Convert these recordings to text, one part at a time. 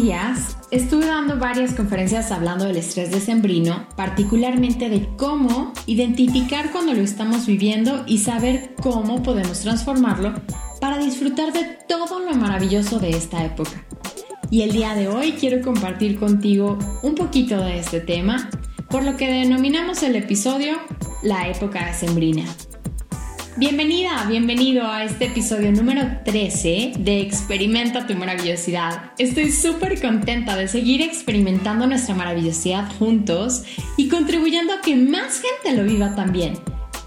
días estuve dando varias conferencias hablando del estrés decembrino, particularmente de cómo identificar cuando lo estamos viviendo y saber cómo podemos transformarlo para disfrutar de todo lo maravilloso de esta época. Y el día de hoy quiero compartir contigo un poquito de este tema, por lo que denominamos el episodio La época decembrina. Bienvenida, bienvenido a este episodio número 13 de Experimenta tu maravillosidad. Estoy súper contenta de seguir experimentando nuestra maravillosidad juntos y contribuyendo a que más gente lo viva también.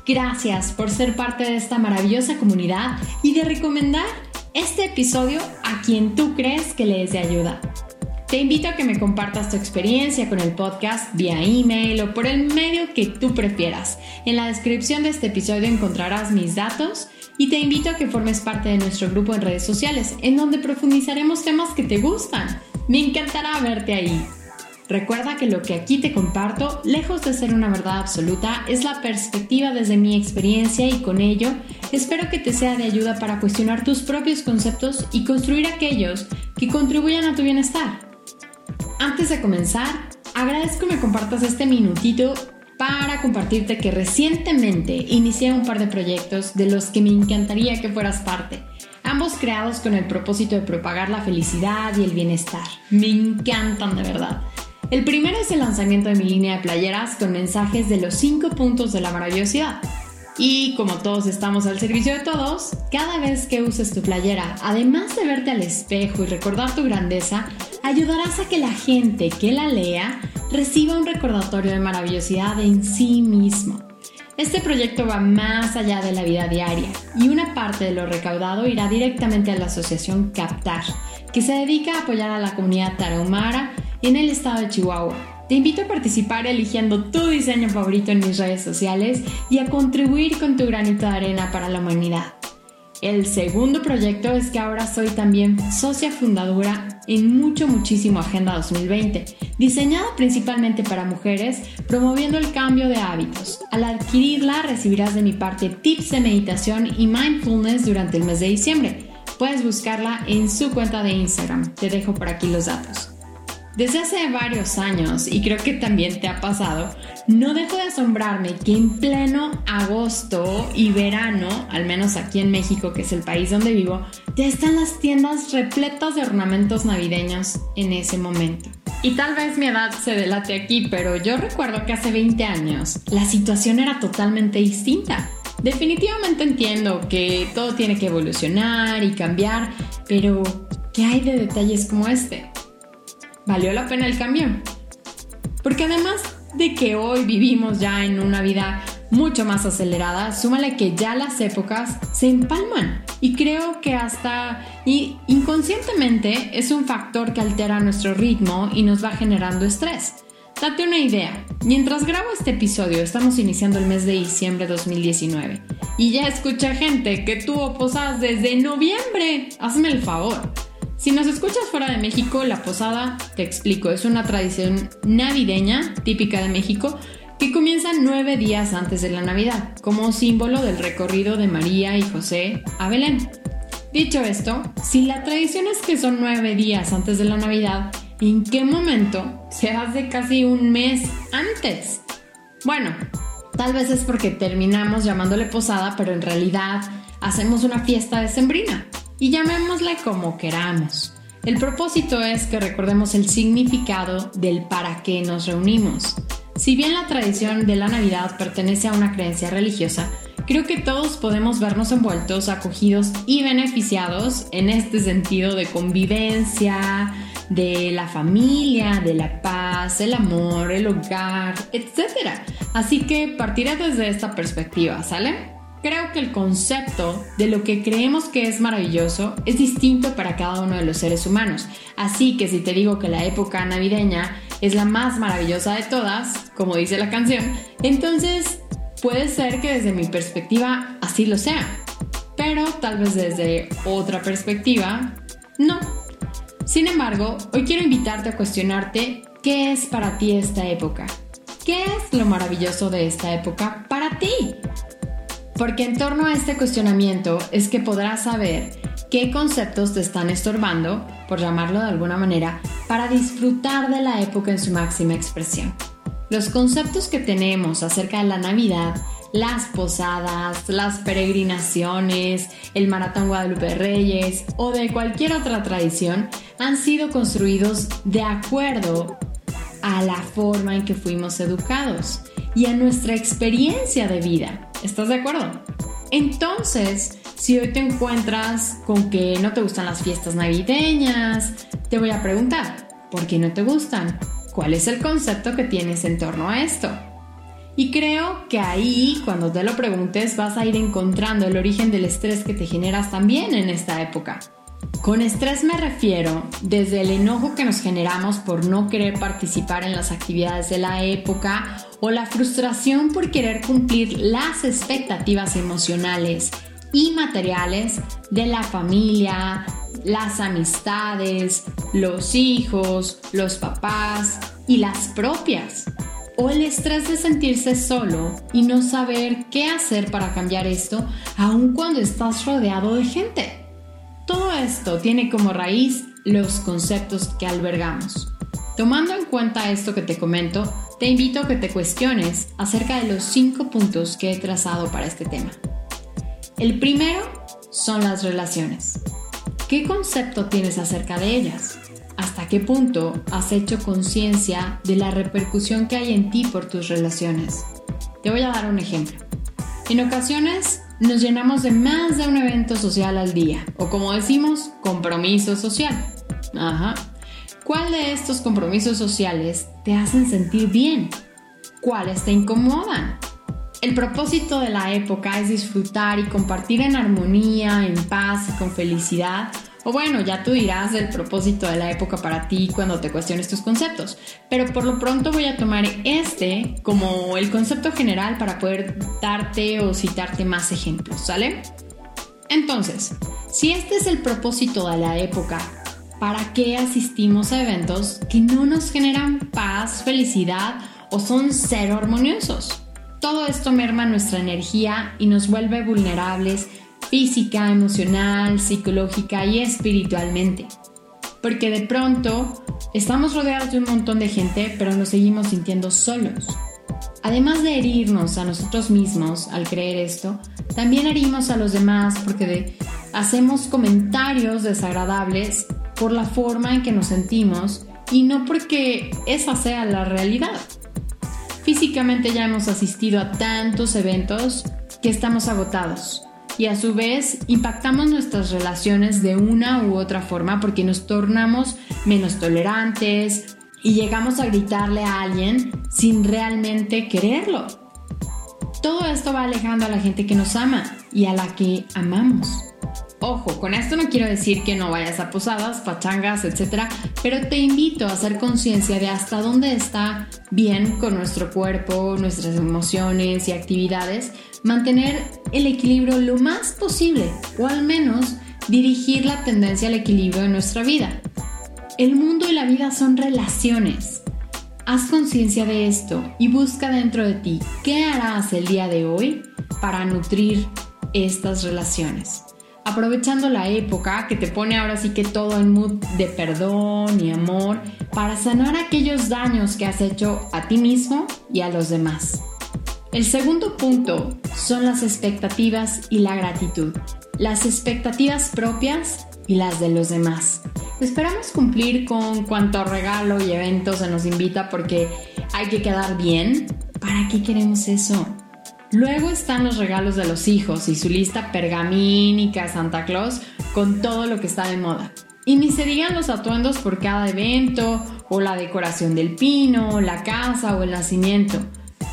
Gracias por ser parte de esta maravillosa comunidad y de recomendar este episodio a quien tú crees que le es de ayuda. Te invito a que me compartas tu experiencia con el podcast vía email o por el medio que tú prefieras. En la descripción de este episodio encontrarás mis datos y te invito a que formes parte de nuestro grupo en redes sociales, en donde profundizaremos temas que te gustan. Me encantará verte ahí. Recuerda que lo que aquí te comparto, lejos de ser una verdad absoluta, es la perspectiva desde mi experiencia y con ello espero que te sea de ayuda para cuestionar tus propios conceptos y construir aquellos que contribuyan a tu bienestar. Antes de comenzar, agradezco que me compartas este minutito para compartirte que recientemente inicié un par de proyectos de los que me encantaría que fueras parte, ambos creados con el propósito de propagar la felicidad y el bienestar. Me encantan de verdad. El primero es el lanzamiento de mi línea de playeras con mensajes de los 5 puntos de la maravillosidad y como todos estamos al servicio de todos, cada vez que uses tu playera, además de verte al espejo y recordar tu grandeza, ayudarás a que la gente que la lea reciba un recordatorio de maravillosidad en sí mismo. Este proyecto va más allá de la vida diaria y una parte de lo recaudado irá directamente a la asociación Captar, que se dedica a apoyar a la comunidad tarahumara en el estado de Chihuahua te invito a participar eligiendo tu diseño favorito en mis redes sociales y a contribuir con tu granito de arena para la humanidad. El segundo proyecto es que ahora soy también socia fundadora en mucho, muchísimo Agenda 2020, diseñada principalmente para mujeres, promoviendo el cambio de hábitos. Al adquirirla recibirás de mi parte tips de meditación y mindfulness durante el mes de diciembre. Puedes buscarla en su cuenta de Instagram. Te dejo por aquí los datos. Desde hace varios años, y creo que también te ha pasado, no dejo de asombrarme que en pleno agosto y verano, al menos aquí en México, que es el país donde vivo, ya están las tiendas repletas de ornamentos navideños en ese momento. Y tal vez mi edad se delate aquí, pero yo recuerdo que hace 20 años la situación era totalmente distinta. Definitivamente entiendo que todo tiene que evolucionar y cambiar, pero ¿qué hay de detalles como este? Valió la pena el cambio. Porque además de que hoy vivimos ya en una vida mucho más acelerada, súmale que ya las épocas se empalman y creo que hasta inconscientemente es un factor que altera nuestro ritmo y nos va generando estrés. Date una idea, mientras grabo este episodio estamos iniciando el mes de diciembre de 2019 y ya escuché gente que tuvo posadas desde noviembre, hazme el favor. Si nos escuchas fuera de México, la posada, te explico, es una tradición navideña típica de México que comienza nueve días antes de la Navidad, como símbolo del recorrido de María y José a Belén. Dicho esto, si la tradición es que son nueve días antes de la Navidad, ¿en qué momento se hace casi un mes antes? Bueno, tal vez es porque terminamos llamándole posada, pero en realidad hacemos una fiesta de sembrina y llamémosle como queramos. El propósito es que recordemos el significado del para qué nos reunimos. Si bien la tradición de la Navidad pertenece a una creencia religiosa, creo que todos podemos vernos envueltos, acogidos y beneficiados en este sentido de convivencia, de la familia, de la paz, el amor, el hogar, etc. Así que partiré desde esta perspectiva, ¿sale? Creo que el concepto de lo que creemos que es maravilloso es distinto para cada uno de los seres humanos. Así que si te digo que la época navideña es la más maravillosa de todas, como dice la canción, entonces puede ser que desde mi perspectiva así lo sea. Pero tal vez desde otra perspectiva, no. Sin embargo, hoy quiero invitarte a cuestionarte qué es para ti esta época. ¿Qué es lo maravilloso de esta época para ti? Porque en torno a este cuestionamiento es que podrás saber qué conceptos te están estorbando, por llamarlo de alguna manera, para disfrutar de la época en su máxima expresión. Los conceptos que tenemos acerca de la Navidad, las posadas, las peregrinaciones, el Maratón Guadalupe Reyes o de cualquier otra tradición han sido construidos de acuerdo a la forma en que fuimos educados y a nuestra experiencia de vida. ¿Estás de acuerdo? Entonces, si hoy te encuentras con que no te gustan las fiestas navideñas, te voy a preguntar, ¿por qué no te gustan? ¿Cuál es el concepto que tienes en torno a esto? Y creo que ahí, cuando te lo preguntes, vas a ir encontrando el origen del estrés que te generas también en esta época. Con estrés me refiero desde el enojo que nos generamos por no querer participar en las actividades de la época o la frustración por querer cumplir las expectativas emocionales y materiales de la familia, las amistades, los hijos, los papás y las propias. O el estrés de sentirse solo y no saber qué hacer para cambiar esto aun cuando estás rodeado de gente. Todo esto tiene como raíz los conceptos que albergamos. Tomando en cuenta esto que te comento, te invito a que te cuestiones acerca de los cinco puntos que he trazado para este tema. El primero son las relaciones. ¿Qué concepto tienes acerca de ellas? ¿Hasta qué punto has hecho conciencia de la repercusión que hay en ti por tus relaciones? Te voy a dar un ejemplo. En ocasiones nos llenamos de más de un evento social al día, o como decimos, compromiso social. Ajá. ¿Cuál de estos compromisos sociales te hacen sentir bien? ¿Cuáles te incomodan? El propósito de la época es disfrutar y compartir en armonía, en paz y con felicidad o bueno, ya tú dirás el propósito de la época para ti cuando te cuestiones tus conceptos. Pero por lo pronto voy a tomar este como el concepto general para poder darte o citarte más ejemplos, ¿sale? Entonces, si este es el propósito de la época, ¿para qué asistimos a eventos que no nos generan paz, felicidad o son cero armoniosos? Todo esto merma nuestra energía y nos vuelve vulnerables física, emocional, psicológica y espiritualmente. Porque de pronto estamos rodeados de un montón de gente, pero nos seguimos sintiendo solos. Además de herirnos a nosotros mismos al creer esto, también herimos a los demás porque hacemos comentarios desagradables por la forma en que nos sentimos y no porque esa sea la realidad. Físicamente ya hemos asistido a tantos eventos que estamos agotados y a su vez impactamos nuestras relaciones de una u otra forma porque nos tornamos menos tolerantes y llegamos a gritarle a alguien sin realmente quererlo. Todo esto va alejando a la gente que nos ama y a la que amamos. Ojo, con esto no quiero decir que no vayas a posadas, pachangas, etc., pero te invito a hacer conciencia de hasta dónde está bien con nuestro cuerpo, nuestras emociones y actividades, mantener el equilibrio lo más posible, o al menos dirigir la tendencia al equilibrio en nuestra vida. El mundo y la vida son relaciones. Haz conciencia de esto y busca dentro de ti qué harás el día de hoy para nutrir estas relaciones aprovechando la época que te pone ahora sí que todo en mood de perdón y amor para sanar aquellos daños que has hecho a ti mismo y a los demás. El segundo punto son las expectativas y la gratitud. Las expectativas propias y las de los demás. Esperamos cumplir con cuanto regalo y evento se nos invita porque hay que quedar bien. ¿Para qué queremos eso? Luego están los regalos de los hijos y su lista pergamínica Santa Claus con todo lo que está de moda. Y ni se digan los atuendos por cada evento, o la decoración del pino, la casa o el nacimiento.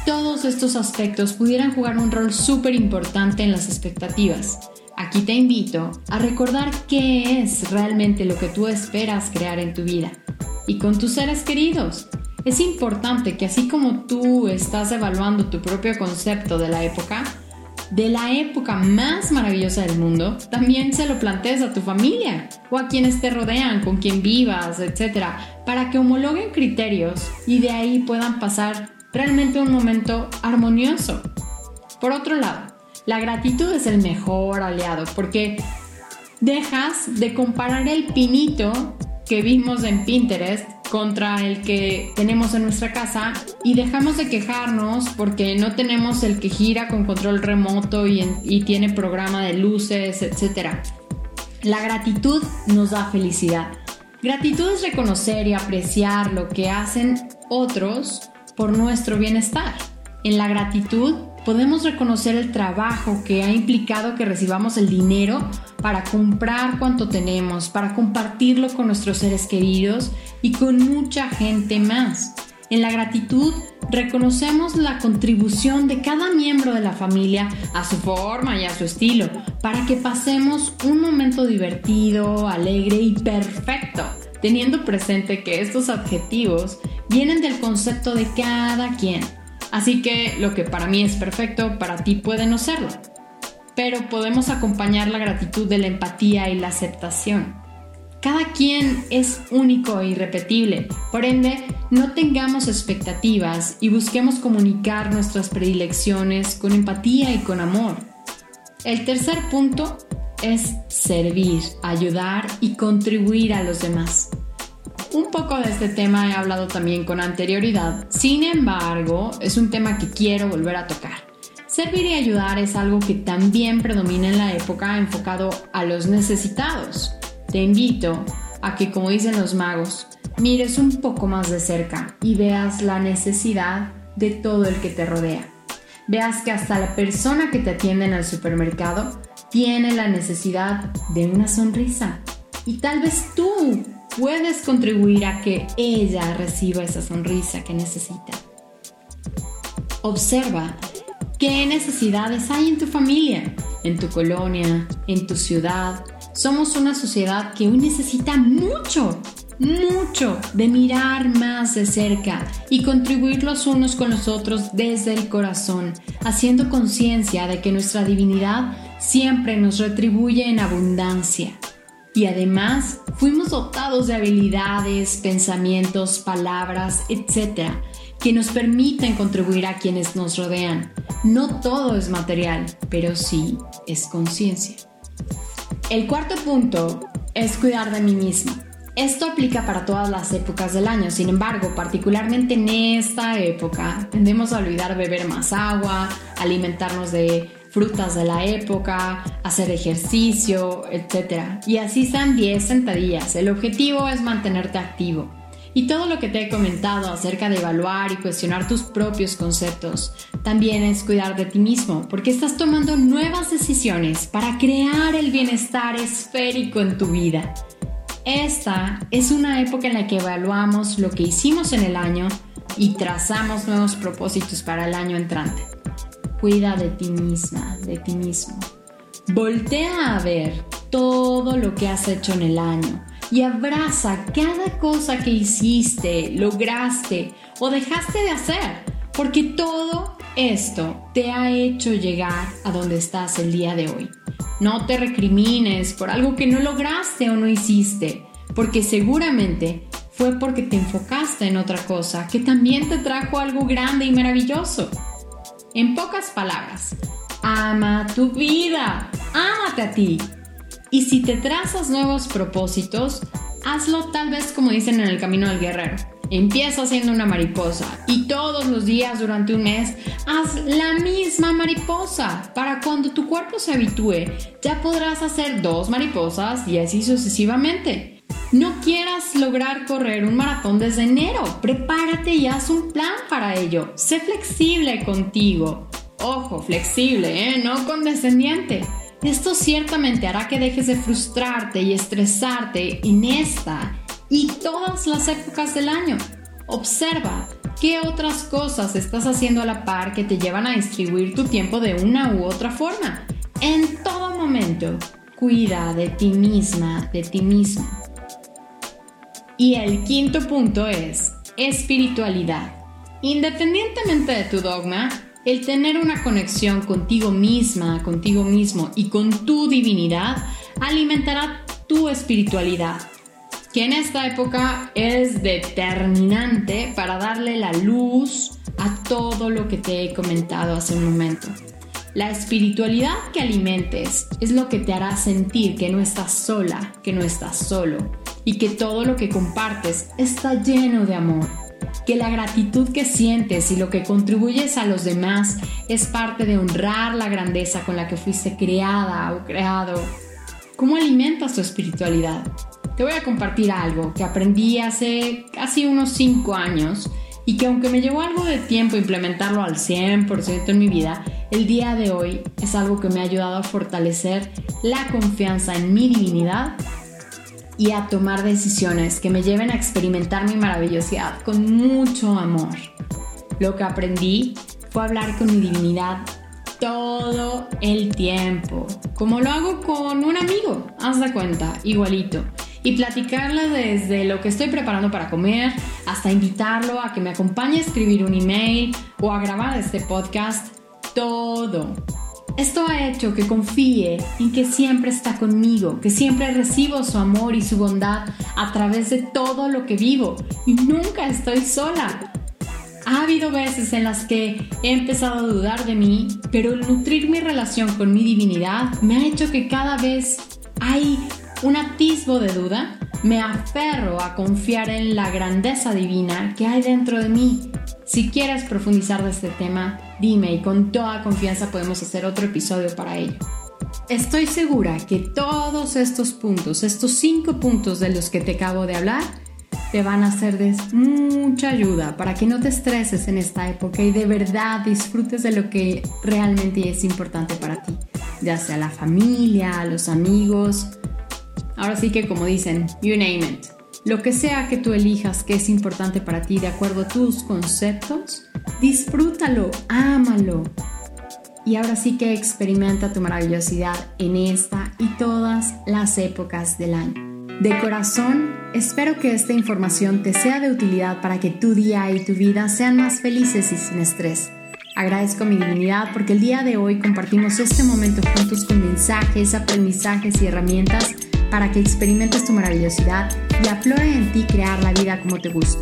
Todos estos aspectos pudieran jugar un rol súper importante en las expectativas. Aquí te invito a recordar qué es realmente lo que tú esperas crear en tu vida y con tus seres queridos. Es importante que así como tú estás evaluando tu propio concepto de la época, de la época más maravillosa del mundo, también se lo plantees a tu familia o a quienes te rodean, con quien vivas, etc., para que homologuen criterios y de ahí puedan pasar realmente un momento armonioso. Por otro lado, la gratitud es el mejor aliado porque dejas de comparar el pinito que vimos en Pinterest contra el que tenemos en nuestra casa y dejamos de quejarnos porque no tenemos el que gira con control remoto y, tiene programa de luces, etc. La gratitud nos da felicidad. Gratitud es reconocer y apreciar lo que hacen otros por nuestro bienestar. En la gratitud podemos reconocer el trabajo que ha implicado que recibamos el dinero para comprar cuanto tenemos, para compartirlo con nuestros seres queridos y con mucha gente más. En la gratitud reconocemos la contribución de cada miembro de la familia a su forma y a su estilo, para que pasemos un momento divertido, alegre y perfecto, teniendo presente que estos objetivos vienen del concepto de cada quien Así que lo que para mí es perfecto, para ti puede no serlo. Pero podemos acompañar la gratitud de la empatía y la aceptación. Cada quien es único e irrepetible, por ende, no tengamos expectativas y busquemos comunicar nuestras predilecciones con empatía y con amor. El tercer punto es servir, ayudar y contribuir a los demás. Un poco de este tema he hablado también con anterioridad, sin embargo, es un tema que quiero volver a tocar. Servir y ayudar es algo que también predomina en la época enfocado a los necesitados. Te invito a que, como dicen los magos, mires un poco más de cerca y veas la necesidad de todo el que te rodea. Veas que hasta la persona que te atiende en el supermercado tiene la necesidad de una sonrisa. Y tal vez tú puedes contribuir a que ella reciba esa sonrisa que necesita. Observa qué necesidades hay en tu familia, en tu colonia, en tu ciudad. Somos una sociedad que hoy necesita mucho, mucho de mirar más de cerca y contribuir los unos con los otros desde el corazón, haciendo conciencia de que nuestra divinidad siempre nos retribuye en abundancia. Y además fuimos dotados de habilidades, pensamientos, palabras, etc., que nos permiten contribuir a quienes nos rodean. No todo es material, pero sí es conciencia. El cuarto punto es cuidar de mí mismo. Esto aplica para todas las épocas del año, sin embargo, particularmente en esta época, tendemos a olvidar beber más agua, alimentarnos de frutas de la época, hacer ejercicio, etc. Y así sean 10 sentadillas. El objetivo es mantenerte activo. Y todo lo que te he comentado acerca de evaluar y cuestionar tus propios conceptos también es cuidar de ti mismo, porque estás tomando nuevas decisiones para crear el bienestar esférico en tu vida. Esta es una época en la que evaluamos lo que hicimos en el año y trazamos nuevos propósitos para el año entrante. Cuida de ti misma, de ti mismo. Voltea a ver todo lo que has hecho en el año y abraza cada cosa que hiciste, lograste o dejaste de hacer, porque todo esto te ha hecho llegar a donde estás el día de hoy. No te recrimines por algo que no lograste o no hiciste, porque seguramente fue porque te enfocaste en otra cosa que también te trajo algo grande y maravilloso. En pocas palabras, ama tu vida, ámate a ti. Y si te trazas nuevos propósitos, hazlo tal vez como dicen en el camino del guerrero. Empieza siendo una mariposa y todos los días durante un mes haz la misma mariposa. Para cuando tu cuerpo se habitúe, ya podrás hacer dos mariposas y así sucesivamente. No quieras lograr correr un maratón desde enero. Prepárate y haz un plan para ello. Sé flexible contigo. Ojo, flexible, ¿eh? no condescendiente. Esto ciertamente hará que dejes de frustrarte y estresarte en esta y todas las épocas del año. Observa qué otras cosas estás haciendo a la par que te llevan a distribuir tu tiempo de una u otra forma. En todo momento, cuida de ti misma, de ti mismo. Y el quinto punto es espiritualidad. Independientemente de tu dogma, el tener una conexión contigo misma, contigo mismo y con tu divinidad alimentará tu espiritualidad, que en esta época es determinante para darle la luz a todo lo que te he comentado hace un momento. La espiritualidad que alimentes es lo que te hará sentir que no estás sola, que no estás solo y que todo lo que compartes está lleno de amor. Que la gratitud que sientes y lo que contribuyes a los demás es parte de honrar la grandeza con la que fuiste creada o creado. ¿Cómo alimentas tu espiritualidad? Te voy a compartir algo que aprendí hace casi unos 5 años y que aunque me llevó algo de tiempo implementarlo al 100% en mi vida, el día de hoy es algo que me ha ayudado a fortalecer la confianza en mi divinidad y a tomar decisiones que me lleven a experimentar mi maravillosidad con mucho amor. Lo que aprendí fue hablar con mi divinidad todo el tiempo, como lo hago con un amigo, haz de cuenta, igualito y platicarle desde lo que estoy preparando para comer hasta invitarlo a que me acompañe a escribir un email o a grabar este podcast, todo. Esto ha hecho que confíe en que siempre está conmigo, que siempre recibo su amor y su bondad a través de todo lo que vivo y nunca estoy sola. Ha habido veces en las que he empezado a dudar de mí, pero nutrir mi relación con mi divinidad me ha hecho que cada vez hay un atisbo de duda, me aferro a confiar en la grandeza divina que hay dentro de mí. Si quieres profundizar de este tema, dime y con toda confianza podemos hacer otro episodio para ello. Estoy segura que todos estos puntos, estos cinco puntos de los que te acabo de hablar, te van a ser de mucha ayuda para que no te estreses en esta época y de verdad disfrutes de lo que realmente es importante para ti, ya sea la familia, los amigos, Ahora sí que como dicen, you name it. Lo que sea que tú elijas que es importante para ti de acuerdo a tus conceptos, disfrútalo, ámalo. Y ahora sí que experimenta tu maravillosidad en esta y todas las épocas del año. De corazón, espero que esta información te sea de utilidad para que tu día y tu vida sean más felices y sin estrés. Agradezco mi divinidad porque el día de hoy compartimos este momento juntos con mensajes, aprendizajes y herramientas para que experimentes tu maravillosidad y aflore en ti crear la vida como te gusta.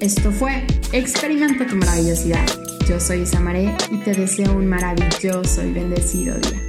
Esto fue Experimenta tu maravillosidad. Yo soy Isamaré y te deseo un maravilloso y bendecido día.